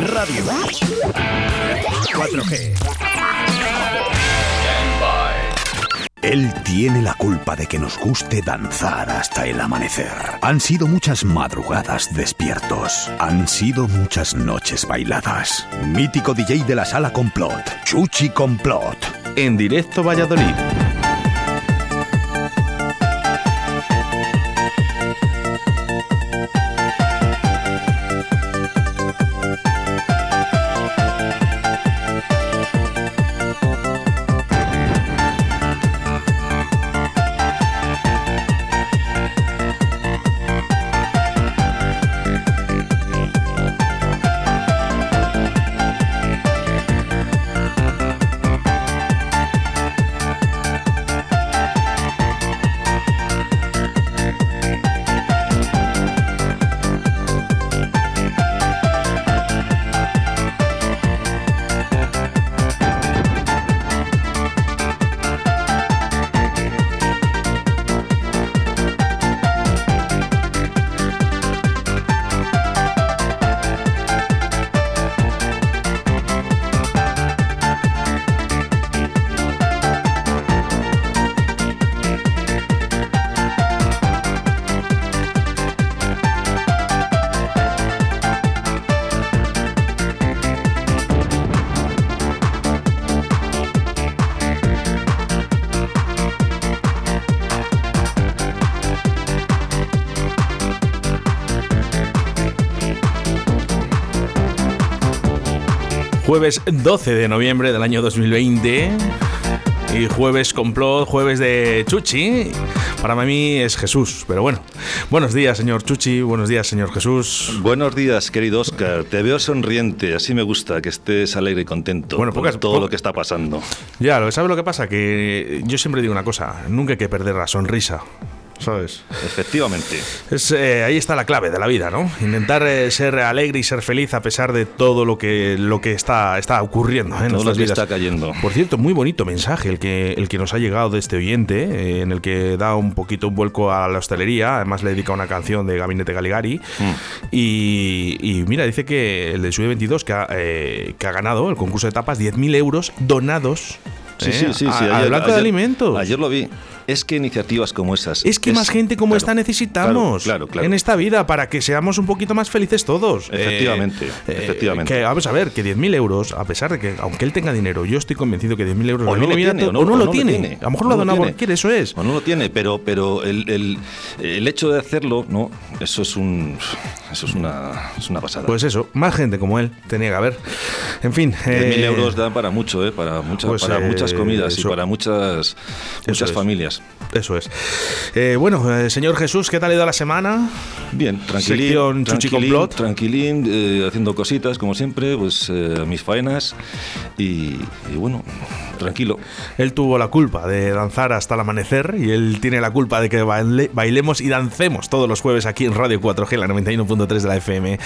Radio 4G. Él tiene la culpa de que nos guste danzar hasta el amanecer. Han sido muchas madrugadas despiertos. Han sido muchas noches bailadas. Mítico DJ de la sala Complot, Chuchi Complot. En directo Valladolid. Jueves 12 de noviembre del año 2020. Y jueves complot, jueves de Chuchi. Para mí es Jesús, pero bueno. Buenos días, señor Chuchi. Buenos días, señor Jesús. Buenos días, querido Oscar. Te veo sonriente. Así me gusta, que estés alegre y contento Bueno, por pocas- todo po- lo que está pasando. Ya, lo que sabe lo que pasa, que yo siempre digo una cosa, nunca hay que perder la sonrisa. ¿Sabes? Efectivamente. Es, eh, ahí está la clave de la vida, ¿no? Intentar eh, ser alegre y ser feliz a pesar de todo lo que, lo que está, está ocurriendo ¿eh? en Todo lo que vidas. está cayendo. Por cierto, muy bonito mensaje el que, el que nos ha llegado de este oyente, eh, en el que da un poquito un vuelco a la hostelería. Además, le dedica una canción de Gabinete Galigari. Mm. Y, y mira, dice que el de Sube 22, que ha, eh, que ha ganado el concurso de tapas, 10.000 euros donados. Sí, eh, sí, sí. sí. a- al Banco de Alimentos. Ayer lo vi. Es que iniciativas como esas. Es que más gente como claro, esta necesitamos Claro, claro. en esta vida para que seamos un poquito más felices todos. Efectivamente, efectivamente. Que vamos a ver, que 10.000 euros, a pesar de que, aunque él tenga dinero, yo estoy convencido que 10.000 euros O no, lo tiene, to- o no, o no o lo no tiene. A lo mejor lo ha donado porque quiere, eso es. O no lo tiene, pero, pero el, el- el hecho de hacerlo, no, eso es un. Eso es una, es una pasada. Pues eso, más gente como él tenía que haber. En fin. 10.000 eh, euros dan para mucho, ¿eh? para, mucha- pues, para eh, muchas comidas eso- y para muchas, muchas es. Eso es. Eh, bueno, eh, señor Jesús, ¿qué tal ha ido la semana? Bien, tranquilín, tranquilín, tranquilín, eh, haciendo cositas como siempre, pues eh, mis faenas y, y bueno, tranquilo. Él tuvo la culpa de danzar hasta el amanecer y él tiene la culpa de que baile- bailemos y dancemos todos los jueves aquí en Radio 4G, la 91.3 de la FM.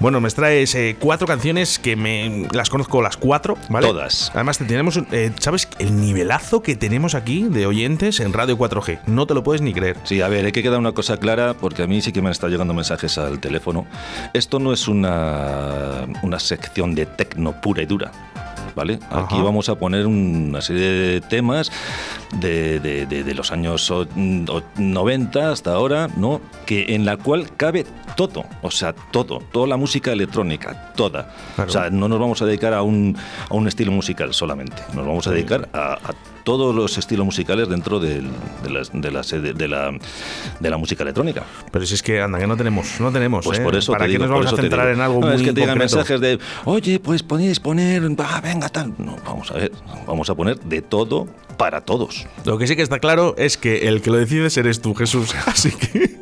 Bueno, me traes eh, cuatro canciones que me las conozco las cuatro, ¿vale? Todas. Además, te tenemos, eh, ¿sabes? El nivelazo que tenemos aquí de oyentes en Radio 4G. No te lo puedes ni creer. Sí, a ver, hay que quedar una cosa clara, porque a mí sí que me han estado llegando mensajes al teléfono. Esto no es una, una sección de tecno pura y dura. ¿Vale? Aquí Ajá. vamos a poner una serie de temas de, de- de- de los años o- o- 90 hasta ahora, ¿no? Que en la cual cabe todo, o sea, todo, toda la música electrónica, toda. Claro. O sea, no nos vamos a dedicar a un, a un estilo musical solamente, nos vamos a dedicar a, a todos los estilos musicales dentro del- de, las- de la, de, la, de la música electrónica. Pero si es que, anda, que no tenemos, no tenemos. Pues ¿eh? por eso ¿Para qué nos vamos a centrar en algo No, muy es que te digan mensajes de, oye, pues podéis poner, ah, venga, tal. No, vamos a ver, vamos a poner de todo para todos. Lo que sí que está claro es que el que lo decides eres tú, Jesús. Así que,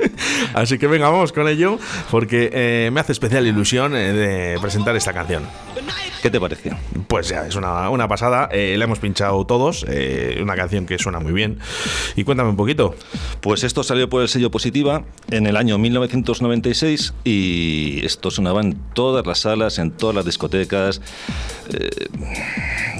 así que venga, vamos con ello, porque eh, me hace especial ilusión eh, de presentar esta canción. ¿Qué te parece? Pues ya, es una, una pasada. eh, la hemos pinchado todos. eh, una canción que suena muy bien. Y cuéntame un poquito. Pues esto salió por el sello Positiva en el año 1996 y esto sonaba en todas las salas, en todas las discotecas, eh,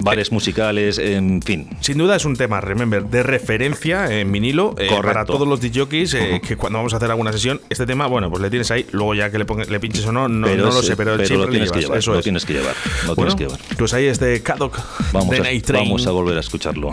bares musicales, en fin. Sin duda es un tema, remember, de referencia en vinilo eh, para todos los DJs eh, que cuando vamos a hacer alguna sesión. Este tema, bueno, pues le tienes ahí, luego ya que le, le pinches o no, no, no lo sé, pero, pero lo tienes que llevar. Eso lo tienes que llevar. Lo tienes que llevar. Pues ahí este Caddock vamos de a, Night Train. Vamos a volver a escucharlo.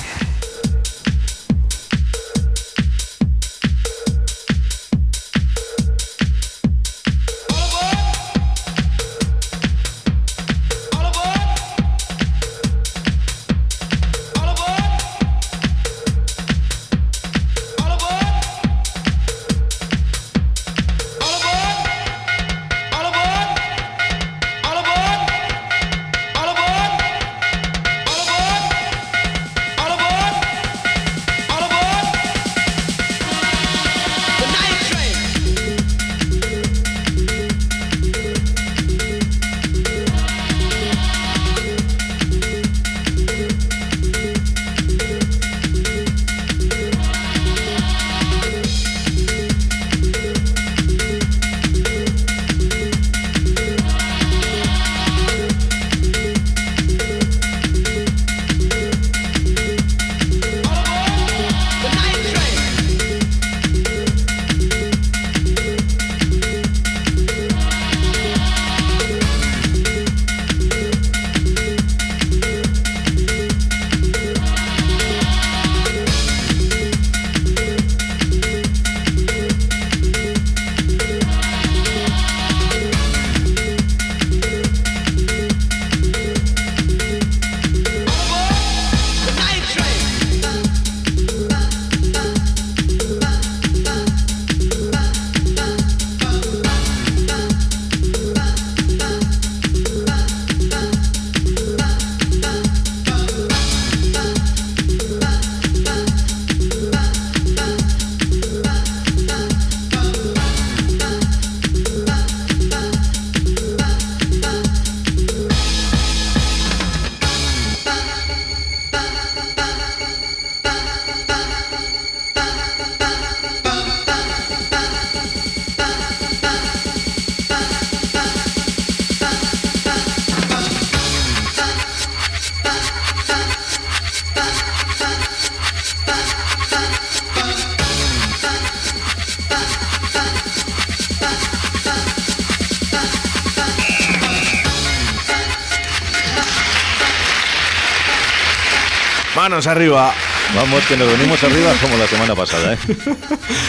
Arriba. Vamos, que nos venimos arriba como la semana pasada, ¿eh?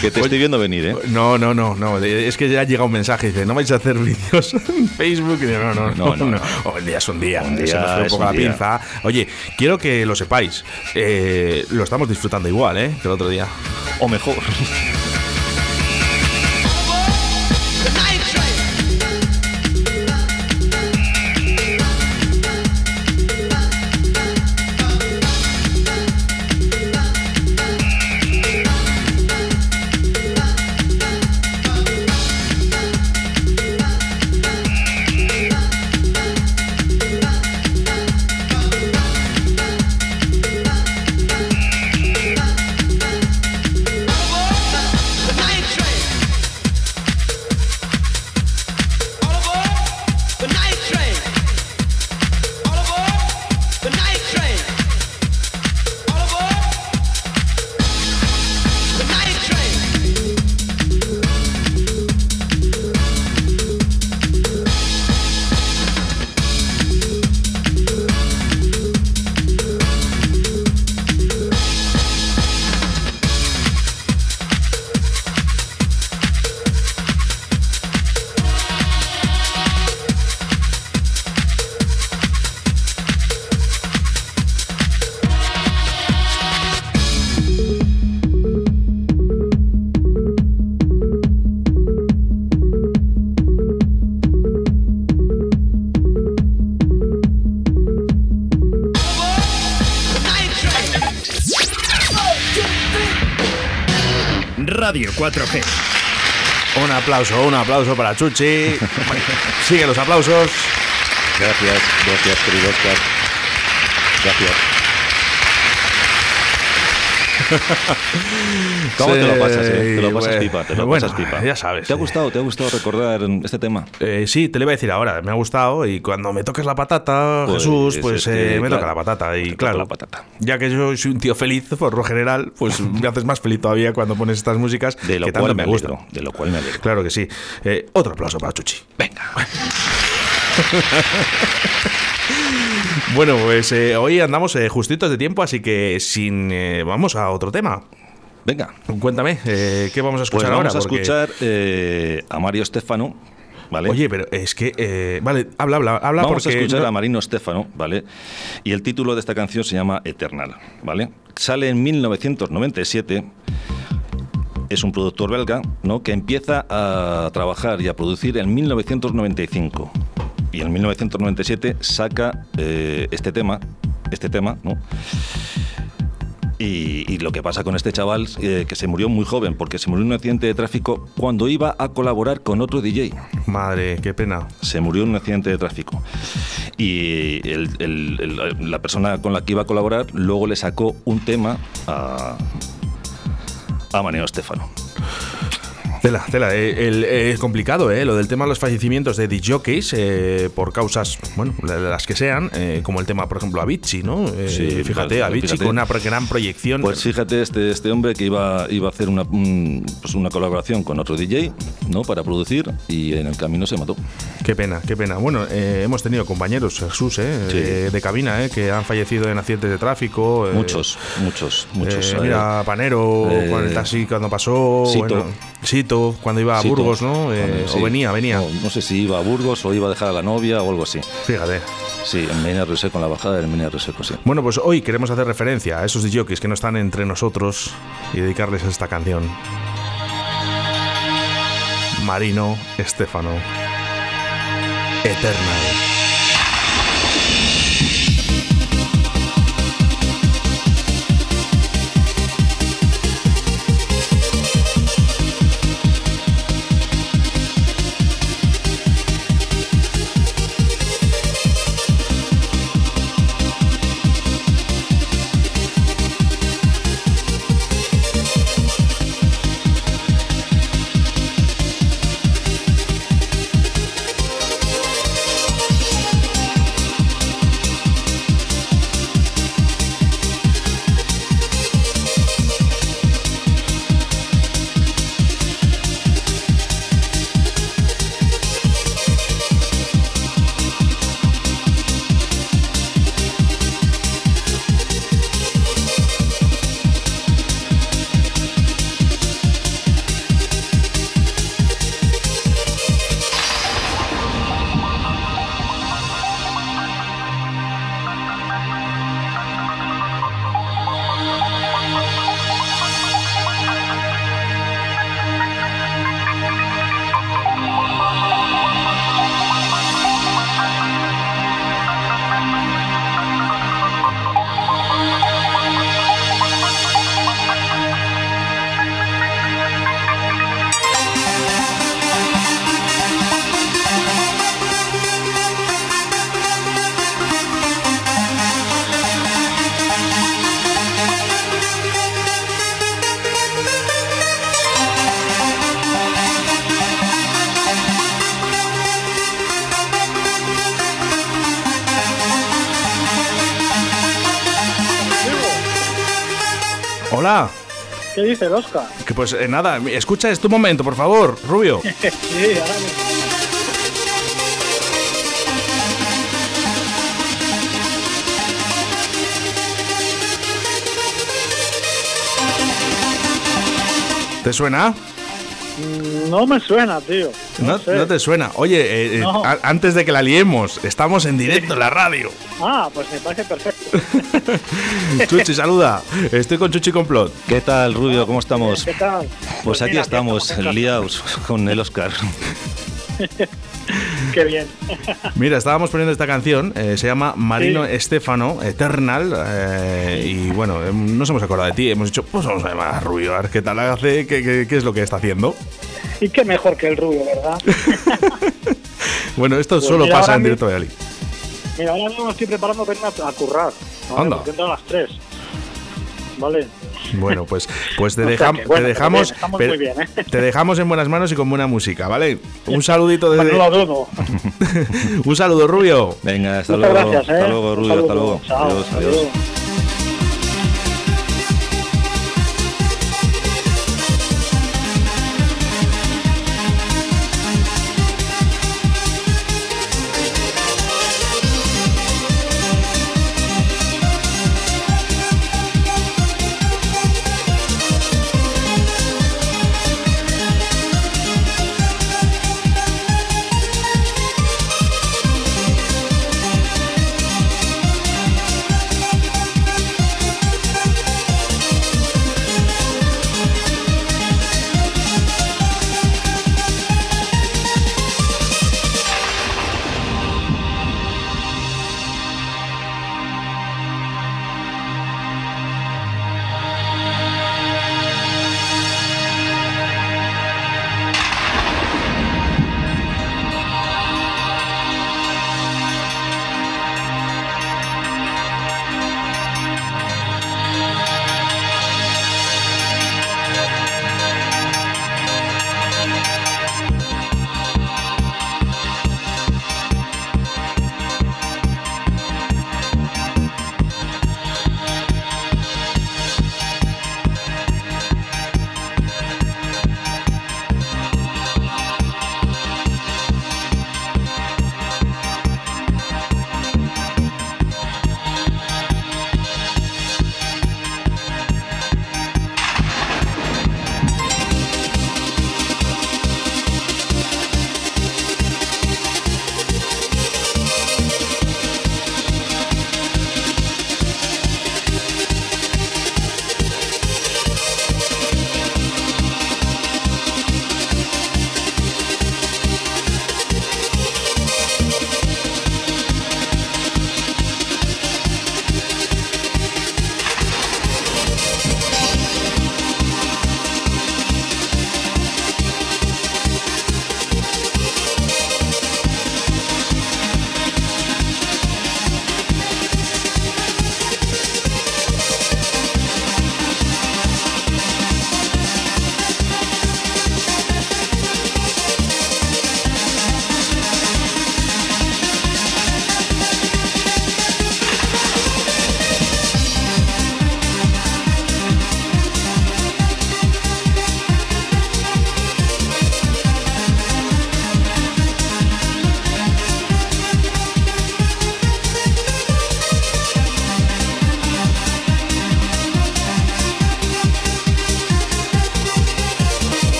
Que te estoy viendo venir, ¿eh? No, no, no, no. Es que ya llega un mensaje dice, no vais a hacer vídeos en Facebook. Y no, no, no, no. no. Oh, el día es un día. Un día Se nos fue un es poco un la día. pinza. Oye, quiero que lo sepáis. Eh, lo estamos disfrutando igual, ¿eh? Que el otro día. O mejor. Radio 4G. Un aplauso, un aplauso para Chuchi. Sigue los aplausos. Gracias, gracias, querido Oscar. Gracias. ¿Cómo te lo pasas, eh? Te lo pasas bueno, pipa, te lo bueno, pasas pipa. ya sabes, ¿Te ha gustado, te ha gustado recordar este tema? Eh, sí, te lo iba a decir ahora, me ha gustado y cuando me toques la patata, Pues, Jesús, pues eh, me claro, toca la patata y claro, la patata. ya que yo soy un tío feliz por lo general, pues me haces más feliz todavía cuando pones estas músicas De lo que cual tanto me alegro. De lo cual me alegro. Claro que sí. Eh, otro aplauso para Chuchi. Venga. Bueno, pues eh, hoy andamos eh, justitos de tiempo, así que sin eh, vamos a otro tema. Venga. Cuéntame, ¿qué vamos a Pues escuchar vamos ahora? a Porque- escuchar a Mario Stefano, ¿vale? Oye, pero es que, eh, vale, habla, habla, habla Vamos porque a escuchar no- a Marino Stefano, ¿vale? Y el título de esta canción se llama Eternal, ¿vale? Sale en 1997. Es un productor belga, ¿no? Que empieza a trabajar y a producir en 1995. Y en 1997 saca eh, este tema, este tema, ¿no? Y, y lo que pasa con este chaval, eh, que se murió muy joven, porque se murió en un accidente de tráfico cuando iba a colaborar con otro DJ Madre, qué pena. se murió en un accidente de tráfico. Y el- el- el- la persona con la que iba a colaborar luego le sacó un tema a, a Maneo Estefano. Tela, tela. eh, el- eh, es complicado, ¿eh? Lo del tema de los fallecimientos de DJs eh, por causas, bueno, la- las que sean, como el tema, por ejemplo, Avicii, ¿no? Sí, fíjate, claro, Avicii fíjate. con una gran proyección. Pues fíjate, este, este hombre que iba, iba a hacer una, un- pues una colaboración con otro DJ ¿no? para producir y en el camino se mató. Qué pena, qué pena. Bueno, hemos tenido compañeros, Jesús, eh, Sí. de cabina, eh, que han fallecido en accidentes de tráfico. Muchos, muchos, muchos. mira, Panero, con el taxi cuando pasó. Sito. bueno, Sito, cuando iba a Sito, Burgos, ¿no? Eh, sí. O venía, venía. No, no sé si iba a Burgos o iba a dejar a la novia o algo así. Fíjate. Sí, en Menia Reseco, en la bajada del Menia Reseco, sí. Bueno, pues hoy queremos hacer referencia a esos DJs que no están entre nosotros y dedicarles esta canción. Marino Estefano. Eternal. ¿Qué dice el Oscar? Que pues eh, nada, escucha este momento, por favor, Rubio. sí, ahora mismo. ¿Te suena? No me suena, tío. No, No, sé. no te suena. Oye, eh, eh, No. antes de que la liemos, estamos en directo en la radio. Ah, pues me parece perfecto. Chuchi, saluda. Estoy con Chuchi Complot. ¿Qué tal, Rubio? ¿Cómo estamos? ¿Qué tal? Pues aquí mira, estamos, liados con el Oscar. Qué bien. Mira, estábamos poniendo esta canción, eh, se llama Marino Sí. Estefano, Eternal, eh, y bueno, eh, nos hemos acordado de ti, hemos dicho, pues vamos a llamar a Rubio, a ver qué tal hace, qué, qué- qué es lo que está haciendo. Y qué mejor que el rubio, ¿verdad? Bueno, esto Pues solo pasa en directo de Ali. Mira, ahora mismo me estoy preparando para irme a, currar. ¿vale? Anda. Porque entran a las 3. ¿Vale? Bueno, pues, pues te, O sea dejam- que, bueno, te dejamos. bien, estamos pero- muy bien, ¿eh? Te dejamos en buenas manos y con buena música, ¿vale? Un saludito desde. Un saludo, Rubio. Venga, hasta Muchas luego. gracias, ¿eh? Hasta luego, Rubio. Hasta luego. Chao, Adiós, adiós. adiós.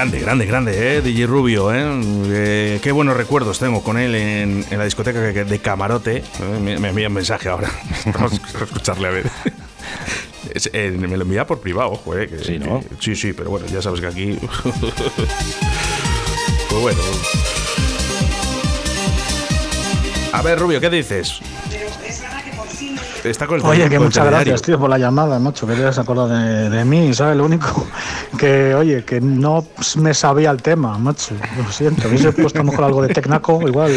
Grande, grande, grande, ¿eh? DJ Rubio, ¿eh? Eh, qué buenos recuerdos tengo con él en, en la discoteca de Camarote. ¿eh? Me, me envía un mensaje ahora. Vamos a escucharle a ver. Es- eh, me lo envía por privado, ojo, ¿eh? que- Sí, ¿no? que- sí, sí, pero bueno, ya sabes que aquí. pues bueno. A ver, Rubio, ¿qué dices? Está con el Oye, que muchas gracias, tío, por la llamada, macho, que te has acordado de, de mí, ¿sabes? Lo único que, oye, que no me sabía el tema, macho. Lo siento, hubiese puesto a lo mejor algo de Tecnaco, igual.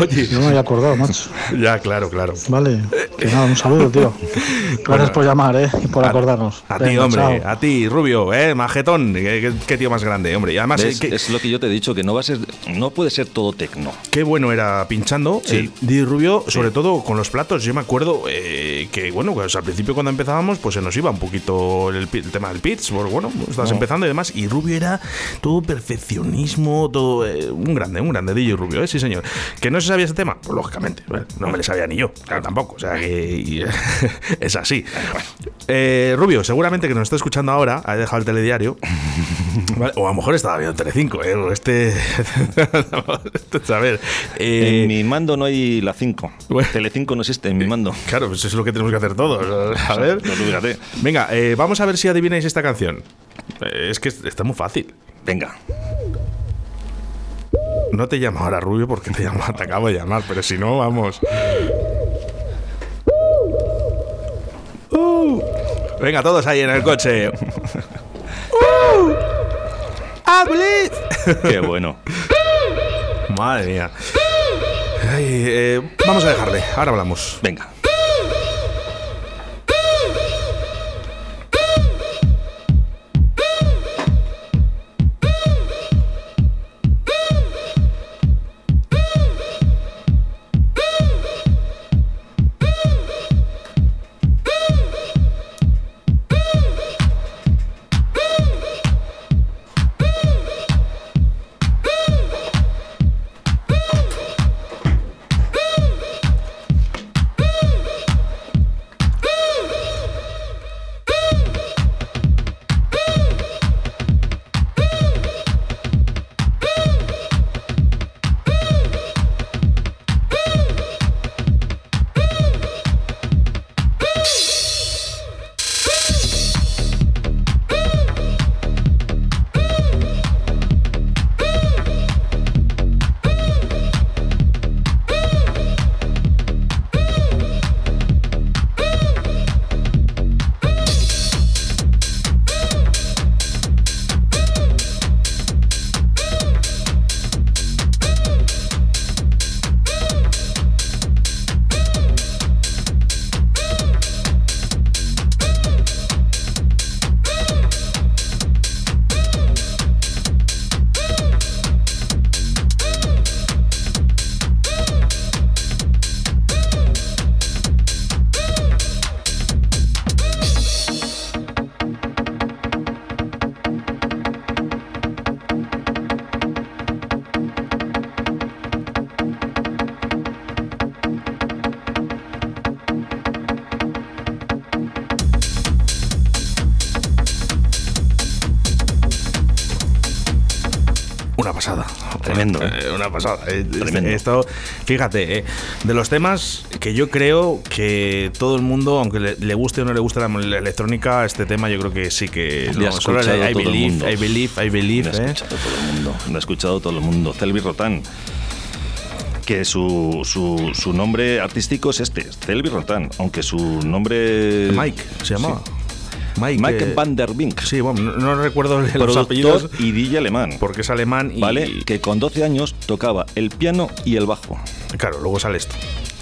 Oye. no me había acordado, macho. Ya, claro, claro. Vale, que nada, un saludo, tío. Gracias por llamar, ¿eh? Y por A- acordarnos. A, ti, hombre, chao. a ti, Rubio, eh, majetón. Qué, qué- qué tío más grande, hombre. Y además, ¿Ves? eh, qué, Es lo que yo te he dicho, que no va a ser, no puede ser todo tecno. qué bueno era pinchando. Sí. El Di Rubio, sobre todo con los platos. Yo me acuerdo eh, que, bueno, pues al principio cuando empezábamos, pues se nos iba un poquito el, el tema del pitch. Porque, bueno, estás No. empezando y demás. Y Rubio era todo perfeccionismo, todo. eh, un grande, un grande DJ Rubio, ¿eh? Sí, señor. ¿Que no se sabía ese tema? Pues lógicamente. bueno, no me le sabía ni yo, claro, tampoco. O sea que. y- es así. Eh, Rubio, seguramente que nos está escuchando ahora, ha dejado el telediario. Vale, O a lo mejor estaba viendo Telecinco, ¿eh? Este. a ver. eh, en mi mando no hay la 5. Bueno. Tele5 no existe en mi mando. Claro, pues eso es lo que tenemos que hacer todos. A ver. No, fíjate. Venga, eh, vamos a ver si adivináis esta canción. Eh, es que está muy fácil. Venga. No te llamo ahora, Rubio, porque te, llamo, te acabo de llamar, pero si no, vamos. Venga, todos ahí en el coche. Uh. Qué bueno. Madre mía. Ay, eh, vamos a dejarle, ahora hablamos. Venga. Una pasada. Eh, este- Tremendo. Esto, fíjate, eh, de los temas que yo creo que todo el mundo, aunque le, le guste o no le guste la, la electrónica, este tema yo creo que sí que solo escuchado I todo el mundo. I believe, I believe, Lo ha escuchado todo el mundo. Lo ha escuchado todo el mundo. Celvi Rotán. Que su, su, su nombre artístico es este, Celvi Rotán. Aunque su nombre. Mike se llamaba. Mike, Mike eh, Van der Bink. Sí, bueno, no, no recuerdo los productor apellidos y DJ alemán. porque es alemán y ¿Vale? Que con 12 años tocaba el piano y el bajo. claro, luego sale esto.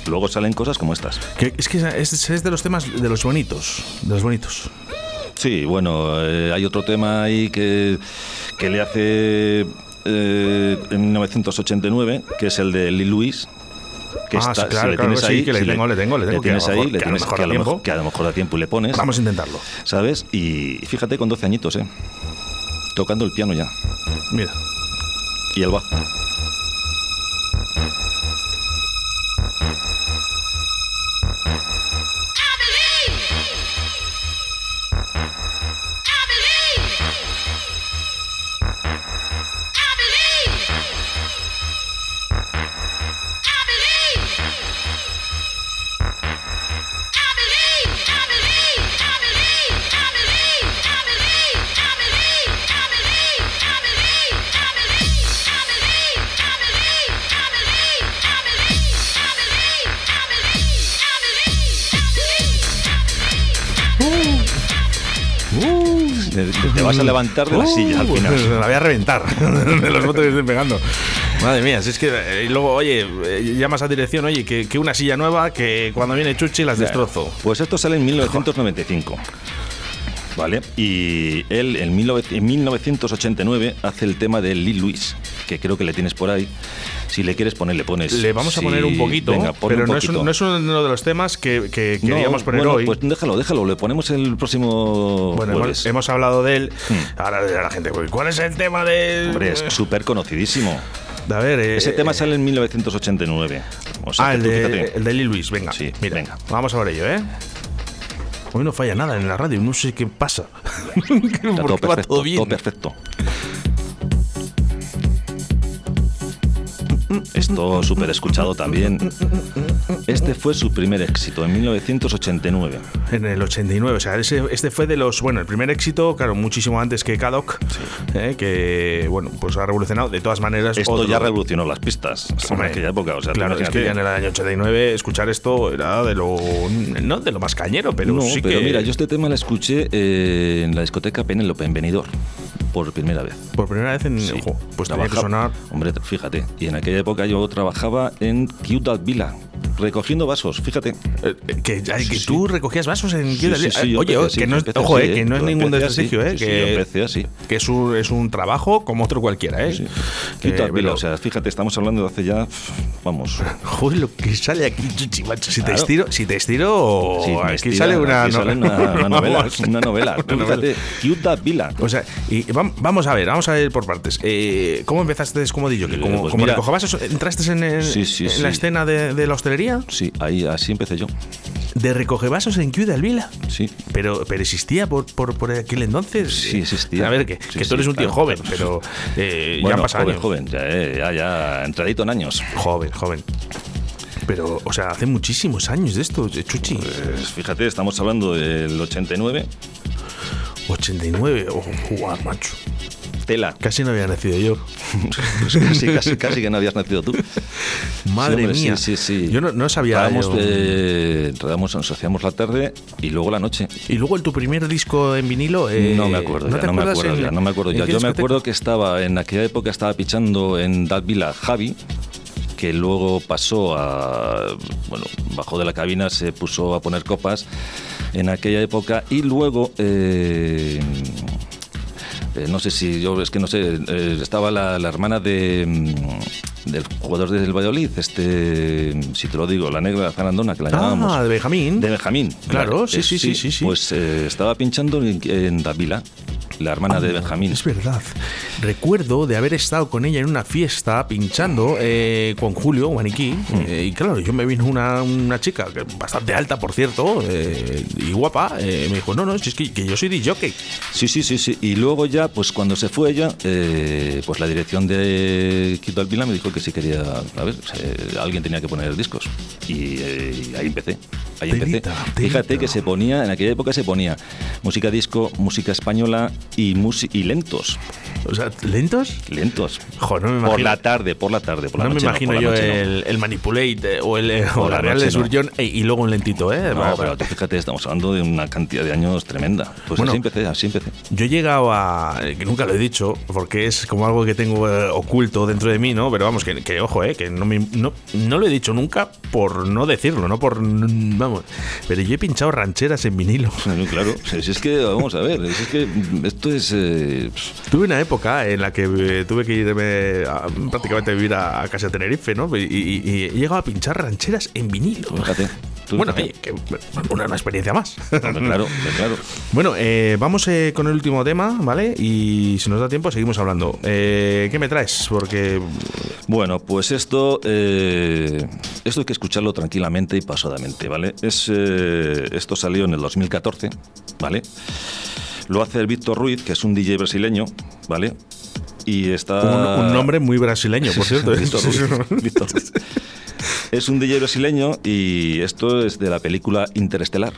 Luego salen cosas como estas. Que es que es, es de los temas de los bonitos, de los bonitos. Sí, bueno, eh, hay otro tema ahí que, que le hace eh, en 1989, que es el de Lee Louis. Que Ah, está, sí, claro, si le claro tienes que sí, ahí, que le si tengo, le tengo, le tengo, que lo tienes ahí, mejor- le que tienes que a lo mejor, que a lo mejor da tiempo y le pones, Vamos a intentarlo. ¿sabes? Y fíjate con 12 añitos, ¿eh? Tocando el piano ya Mira. y el bajo. Vas a levantar de la silla al final. La voy a reventar de los votos que estoy pegando. Madre mía, si es que. eh, Y luego, oye, eh, llamas a dirección, oye, que, que una silla nueva, que cuando viene Chuchi las destrozo. Pues esto sale en 1995. ¿Vale? Y él en, 19 en 1989 hace el tema de Lee Louis, que creo que le tienes por ahí. Si le quieres poner, le pones. Le vamos a poner un poquito, venga, pero un no, es, un- no es uno de los temas que, que No, queríamos poner bueno, hoy. Pues déjalo, déjalo, le ponemos el próximo bueno, jueves. hemos, hemos hablado de él. Hmm. Ahora dirá la gente, "Uy, ¿cuál es el tema de.? Hombre, es súper conocidísimo. A ver, eh, Ese tema sale en 1989. O sea, ah, el tú de, el de Lil Luis, venga. Sí, mira, venga. Vamos a ver ello, ¿eh? Hoy no falla nada en la radio, no sé qué pasa. Está todo perfecto, todo bien. todo perfecto. Esto súper escuchado también. Este fue su primer éxito en 1989. En el 89, o sea, ese- este fue de los. Bueno, el primer éxito, claro, muchísimo antes que Kadok, eh, que, bueno, pues ha revolucionado. De todas maneras, Esto otro- ya revolucionó las pistas en aquella época. O sea, claro, es que ya en el año 89 escuchar esto era de lo. No de lo más cañero, pero no, sí pero que. mira, yo este tema lo escuché eh, en la discoteca Penélope en Benidorm por primera vez. Por primera vez en. Sí. ojo, pues tenía que sonar. Hombre, fíjate. Y en aquella época yo trabajaba en Ciudad Vila, recogiendo vasos, fíjate. eh, que, ay, Sí, que sí. tú recogías vasos en. Sí, sí, sí, yo Oye, que no ojo, eh, que no es ningún desprestigio, eh, sí, sí, que, empecé así. que es un, es un trabajo como otro cualquiera, eh. Sí. Que, Vila, pero- o sea, fíjate, estamos hablando de hace ya, vamos, Joder, lo que sale aquí. Si te Claro. estiro, si te estiro, Sí, me aquí estira, sale una, aquí sale no- una, una una novela. Una novela. fíjate, Ciudad Vila. O sea, y vam- vamos a ver, vamos a ver por partes. Eh, ¿Cómo empezaste como dillo? Que Eh, como, pues como mira- recogevasos, ¿entraste en, el- Sí, sí, en sí. la escena de, de la hostelería? Sí, ahí así empecé yo. De recogevasos en Ciudad del Vila. Sí. Pero, pero existía por, por, por aquel entonces. Sí, existía. A ver, que, Sí, que sí, tú eres un tío claro, joven, pero eh, ya Bueno, han pasado joven, años. joven, ya, eh, ya, ya, entradito en años. Joven, joven. Pero, o sea, hace muchísimos años de esto, de Chuchi. Pues fíjate, estamos hablando del 89. 89, oh, guau, macho. Tela. Casi no había nacido yo. Pues casi, casi, casi que no habías nacido tú. Madre Sí, hombre, mía. Sí, sí, sí. Yo no, no sabía. Entrábamos, yo- eh, entrábamos, nos hacíamos la tarde y luego la noche. Y luego en tu primer disco en vinilo. eh, no me acuerdo ya, no me acuerdo en- ya, no me acuerdo ya. Yo me acuerdo que estaba, en aquella época estaba pichando en That Villa Javi, que luego pasó a, bueno, bajó de la cabina, se puso a poner copas en aquella época y luego... eh, eh, no sé si yo, es que no sé, eh, estaba la, la hermana de, mm, del jugador del Valladolid, este, si te lo digo, la negra Zanandona, que la llamábamos. Ah, de Benjamín. De Benjamín. Claro, sí, eh, sí, sí, sí, sí. Pues estaba pinchando en, en Davila. La hermana de Benjamín. Es verdad. Recuerdo de haber estado con ella en una fiesta pinchando eh, con Julio, Maniquí. Mm. eh, y claro, yo me vino una, una chica bastante alta, por cierto, eh, y guapa. eh, me dijo, no, no, si es que, que yo soy DJ. Sí, sí, sí, sí. Y luego ya, pues cuando se fue ella, eh, pues la dirección de Quito Alpina me dijo que sí quería, a ver, eh, alguien tenía que poner discos. Y, ahí empecé. Ahí empecé. Telita, Fíjate que se ponía, en aquella época se ponía música disco, música española y, y lentos. O sea, ¿lentos? Lentos. Joder, no me Por la tarde, por la tarde, por la no me imagino yo noche el, el Manipulate eh, o, el, eh, o la la Real de. Surgeon eh, y luego un lentito, ¿eh? No, pero tú fíjate, estamos hablando de una cantidad de años tremenda. Pues Bueno. así empecé, así empecé. Yo he llegado a. que nunca lo he dicho, porque es como algo que tengo eh, oculto dentro de mí, ¿no? Pero vamos, que, que, ojo, ¿eh? Que no, me, no, no lo he dicho nunca por no decirlo, no por. Vamos. Pero yo he pinchado rancheras en vinilo. Claro, si es que, vamos a ver, si es que esto es... eh, Tuve una época en la que eh, tuve que irme a- prácticamente a vivir a, a casa de Tenerife, ¿no? Y, y- y he llegado a pinchar rancheras en vinilo. fíjate. Bueno, fíjate. oye, que una, una experiencia más. Hombre, claro, claro. Bueno, eh, vamos eh, con el último tema, ¿vale? Y si nos da tiempo, seguimos hablando. Eh, ¿Qué me traes? Porque. Bueno, pues esto, esto hay que escucharlo tranquilamente y pasadamente, ¿vale? Es, esto salió en el 2014, ¿vale? Lo hace el Víctor Ruiz, que es un DJ brasileño, ¿vale? Y está... Un, un nombre muy brasileño, por cierto. ¿eh? Víctor Ruiz, Víctor Ruiz. Es un DJ brasileño y esto es de la película Interestelar.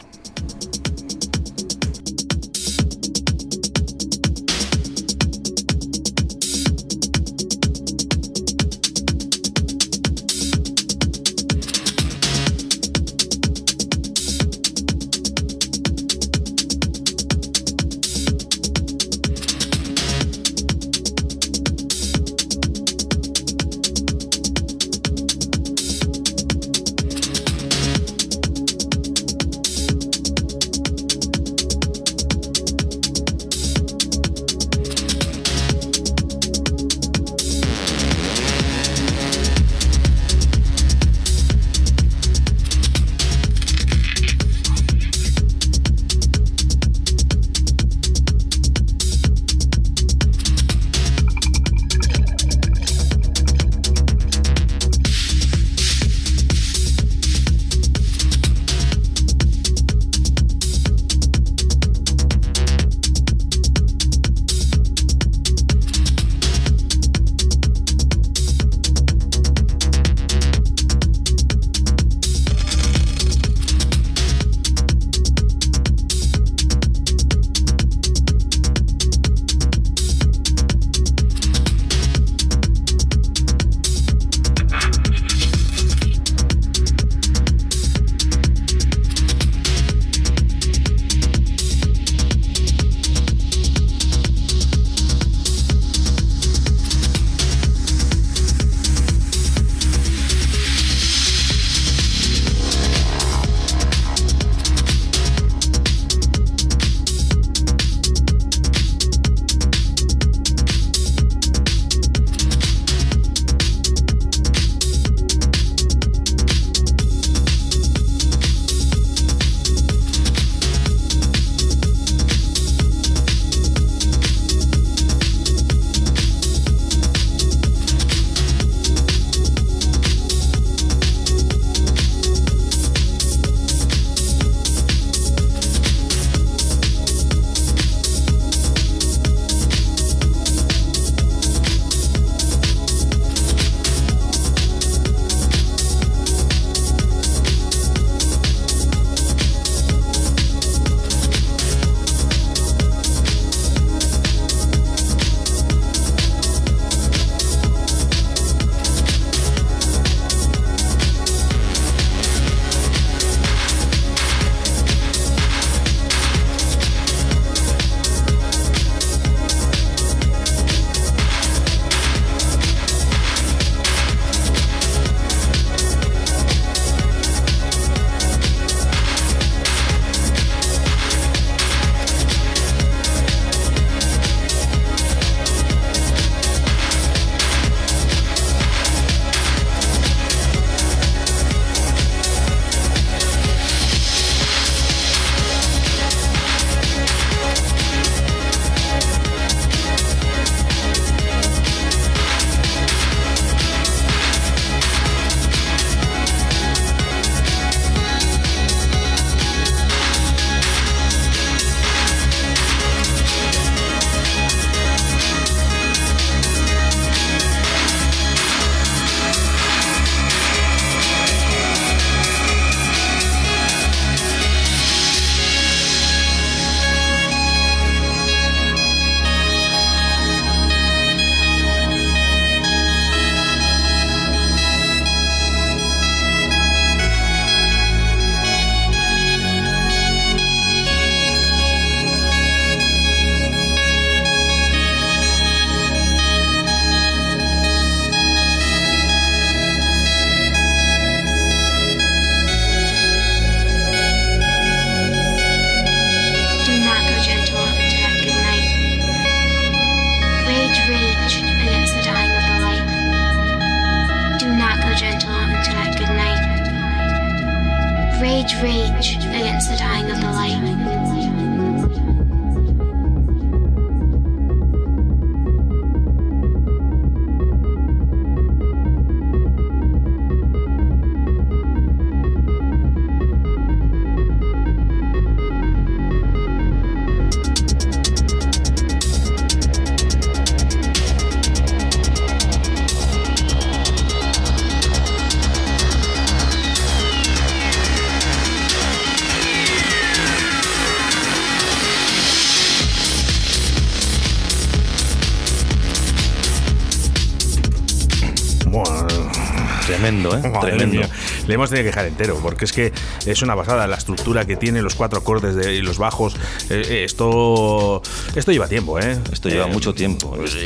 Tremendo, ¿eh? Madre Tremendo. mía. Le hemos tenido que dejar entero, porque es que es una pasada la estructura que tiene, los cuatro acordes de, y los bajos. Eh, eh, esto esto lleva tiempo, ¿eh? Esto lleva Eh, mucho tiempo. Esto-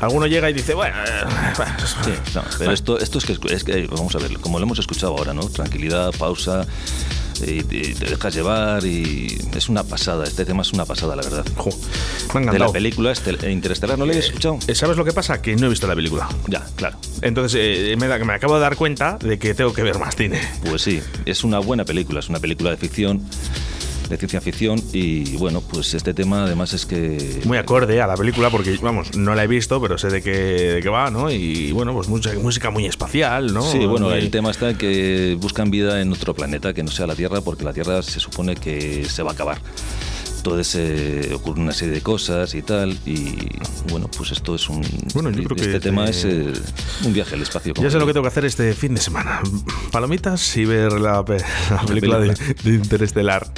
alguno llega y dice, bueno, eh, Sí, no, pero esto, esto es, que, es que, vamos a ver, como lo hemos escuchado ahora, ¿no? Tranquilidad, pausa, y, y te dejas llevar y es una pasada, este tema es una pasada, la verdad. jo, me ha De la película este, Interestelar, ¿no lo habéis escuchado? Eh, ¿Sabes lo que pasa? Que no he visto la película. Ya, claro. Entonces eh, me, da- me acabo de dar cuenta de que tengo que ver más cine. Pues sí, es una buena película, es una película de ficción, de ciencia ficción y bueno, pues este tema además es que... Muy acorde a la película porque, vamos, no la he visto, pero sé de qué, de qué va, ¿no? Y bueno, pues mucha música muy espacial, ¿no? Sí, bueno, Muy- el tema está en que buscan vida en otro planeta que no sea la Tierra porque la Tierra se supone que se va a acabar. Entonces eh, ocurre una serie de cosas y tal y bueno, pues esto es un... Bueno, yo creo que este tema te- es eh, un viaje al espacio. Ya sé lo que tengo que hacer este fin de semana. Palomitas y ver la, la película, de- película. De, Interestelar.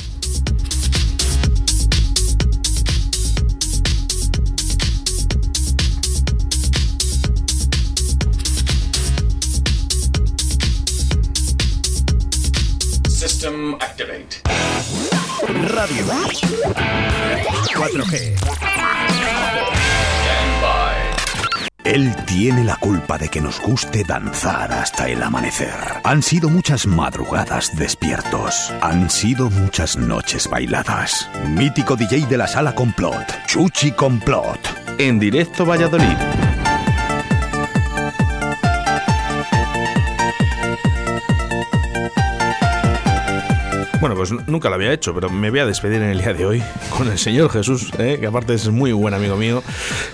Radio 4G. Stand by. Él tiene la culpa de que nos guste danzar hasta el amanecer. Han sido muchas madrugadas despiertos. Han sido muchas noches bailadas. Mítico DJ de la sala Complot. Chuchi Complot. En directo Valladolid. Bueno, pues nunca lo había hecho, pero me voy a despedir en el día de hoy con el Señor Jesús, ¿eh? que aparte es muy buen amigo mío.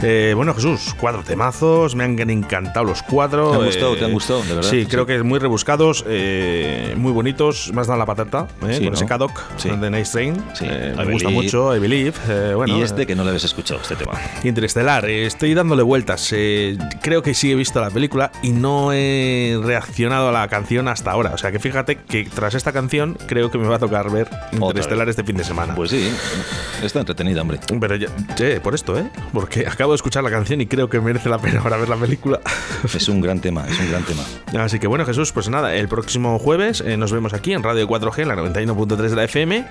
Eh, bueno, Jesús, cuatro temazos, me han encantado los cuatro. ¿Te han gustado? ¿Te han gustado, de verdad? Sí, Sí. creo que muy rebuscados, eh, muy bonitos. Me has dado la patata ¿eh? Sí, con ¿no? ese Cadoc Sí. de Nice Train. Eh, me gusta mucho, I Believe. eh, bueno, y este que no le habéis escuchado, este tema. Interestelar, eh, estoy dándole vueltas. eh, creo que sí he visto la película y no he reaccionado a la canción hasta ahora. O sea que fíjate que tras esta canción creo que me va a tocar ver Interestelar este fin de semana. Pues sí, está entretenida, hombre. Pero ya, che, por esto, ¿eh? Porque acabo de escuchar la canción y creo que merece la pena ahora ver la película. Es un gran tema, es un gran tema. Así que bueno, Jesús, pues nada, el próximo jueves eh, nos vemos aquí en Radio 4G, en la 91.3 de la FM,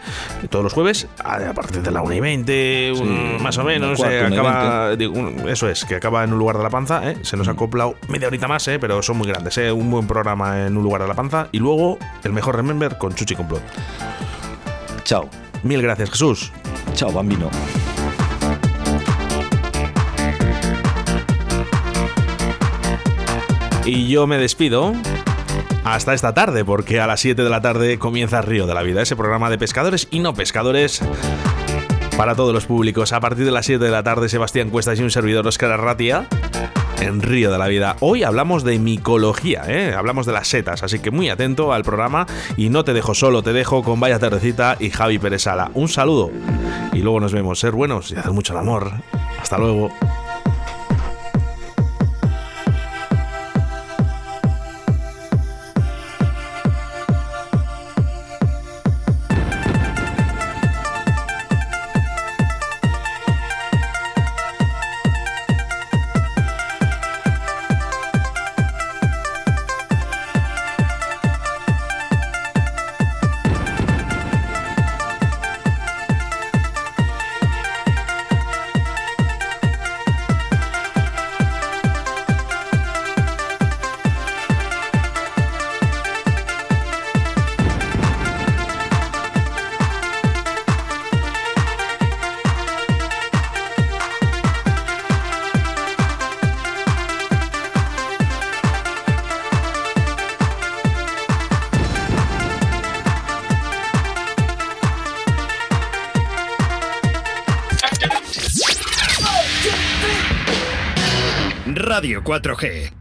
todos los jueves, a, partir de la 1 y 20, un- más o menos. cuarto, eh, una y acaba, digo, un- eso es, que acaba en un lugar de la panza, ¿eh? se nos ha acoplado media horita más, ¿eh? pero son muy grandes, ¿eh? un buen programa en un lugar de la panza. Y luego, el mejor Remember con Chuchi Complot. Chao. Mil gracias, Jesús. Chao, bambino. Y yo me despido. Hasta esta tarde, porque a las 7 de la tarde comienza Río de la Vida, ese programa de pescadores y no pescadores para todos los públicos. A partir de las 7 de la tarde, Sebastián Cuestas y un servidor Oscar Arratia en Río de la Vida. Hoy hablamos de micología, ¿eh? hablamos de las setas, así que muy atento al programa y no te dejo solo, te dejo con Vaya Tardecita y Javi Pérez Sala. Un saludo y luego nos vemos. Ser buenos y hacer mucho el amor. Hasta luego. 4G.